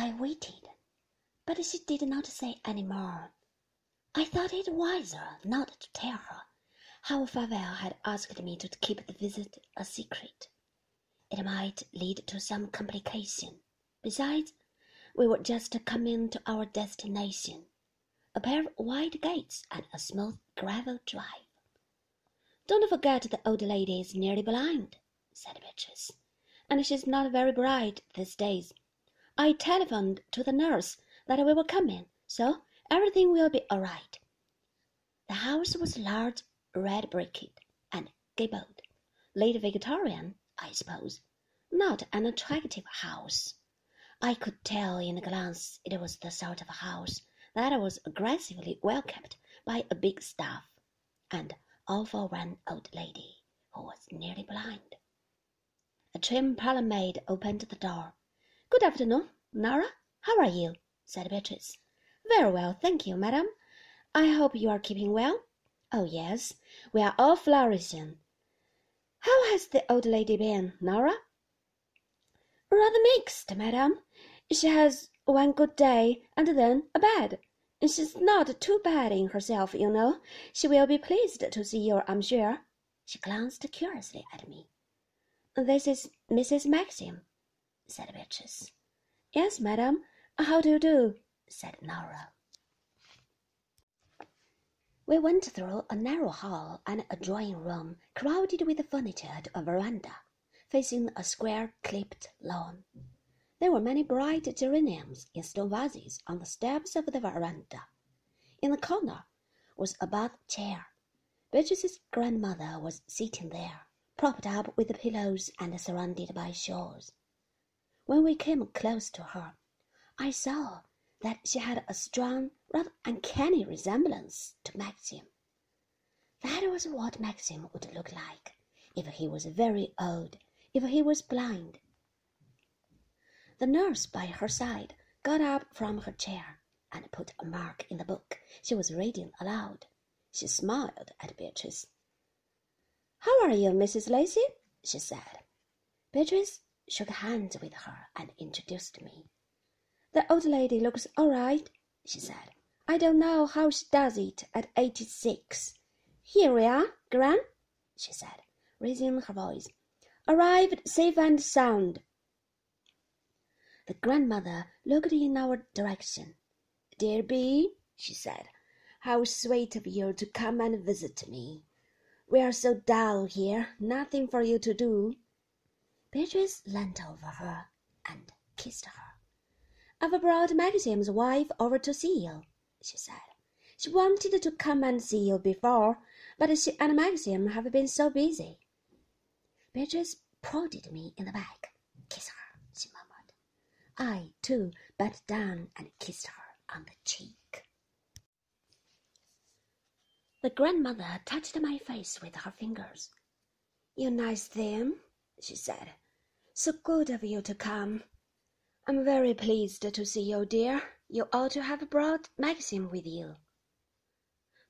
I waited, but she did not say any more. I thought it wiser not to tell her how Favell had asked me to keep the visit a secret. It might lead to some complication. Besides, we were just coming to our destination a pair of wide gates and a smooth gravel drive. Don't forget the old lady is nearly blind, said Beatrice, and she's not very bright these days. I telephoned to the nurse that we were coming, so everything will be all right. The house was large, red bricked, and gabled. Late Victorian, I suppose. Not an attractive house. I could tell in a glance it was the sort of house that was aggressively well kept by a big staff, and all for one old lady who was nearly blind. A trim parlour maid opened the door. Good afternoon, Nora. How are you? said Beatrice. Very well, thank you, madam. I hope you are keeping well. Oh, yes, we are all flourishing. How has the old lady been, Nora? Rather mixed, madam. She has one good day and then a bad. She's not too bad in herself, you know. She will be pleased to see you, I'm sure. She glanced curiously at me. This is Mrs. Maxim, said Beatrice. Yes, madam. How do you do? said Nora. We went through a narrow hall and a drawing room crowded with furniture to a veranda, facing a square clipped lawn. There were many bright geraniums in stone vases on the steps of the veranda. In the corner was a bath chair. Beatrice's grandmother was sitting there, propped up with pillows and surrounded by shawls. When we came close to her, I saw that she had a strong, rather uncanny resemblance to Maxim. That was what Maxim would look like if he was very old, if he was blind. The nurse by her side got up from her chair and put a mark in the book she was reading aloud. She smiled at Beatrice. How are you, Mrs. Lacy? she said. Beatrice shook hands with her and introduced me. The old lady looks all right, she said. I don't know how she does it at eighty-six. Here we are, Gran, she said, raising her voice. Arrived safe and sound. The grandmother looked in our direction. Dear Bee, she said, how sweet of you to come and visit me. We are so dull here, nothing for you to do. Beatrice leant over her and kissed her. I've brought Maxim's wife over to see you, she said. She wanted to come and see you before, but she and Maxim have been so busy. Beatrice prodded me in the back. Kiss her, she murmured. I, too, bent down and kissed her on the cheek. The grandmother touched my face with her fingers. You nice thing, she said. So good of you to come. I'm very pleased to see you, dear. You ought to have brought Maxim with you.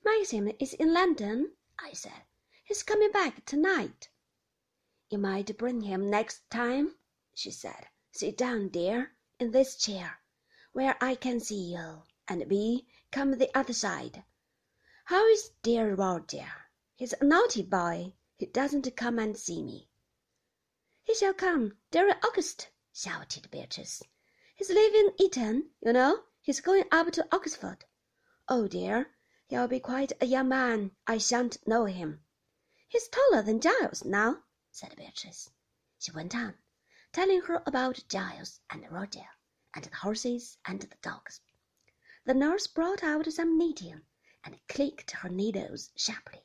Maxim is in London, I said. He's coming back tonight. You might bring him next time, she said. Sit down, dear, in this chair, where I can see you, and Bee, come the other side. How is dear Roger? He's a naughty boy. He doesn't come and see me. He shall come during August, shouted Beatrice. He's leaving Eton, you know. He's going up to Oxford. Oh dear, he'll be quite a young man. I shan't know him. He's taller than Giles now, said Beatrice. She went on, telling her about Giles and Roger, and the horses and the dogs. The nurse brought out some knitting and clicked her needles sharply.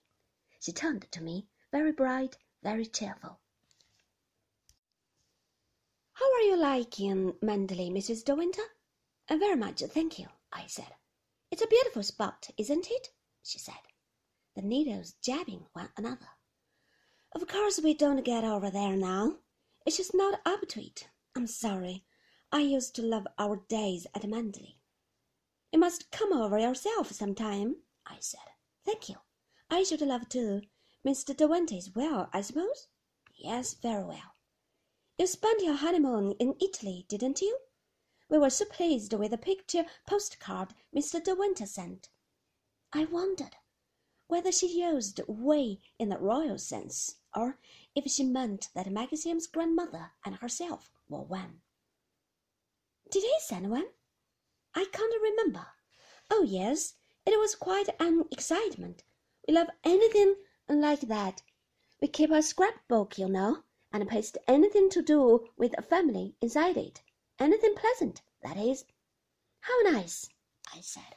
She turned to me, very bright, very cheerful. How are you liking Manderley, Mrs. De Winter? Uh, very much, thank you, I said. It's a beautiful spot, isn't it? she said, the needles jabbing one another. Of course we don't get over there now. It's just not up to it. I'm sorry. I used to love our days at Manderley. You must come over yourself some time, I said. Thank you. I should love to. Mr. De Winter is well, I suppose? Yes, very well. You spent your honeymoon in Italy, didn't you? We were so pleased with the picture postcard Mr. De Winter sent. I wondered whether she used we in the royal sense, or if she meant that Maxim's grandmother and herself were one. Did he send one? I can't remember. Oh, yes, it was quite an excitement. We love anything like that. We keep a scrapbook, you know, and paste anything to do with a family inside it. Anything pleasant, that is. How nice, I said.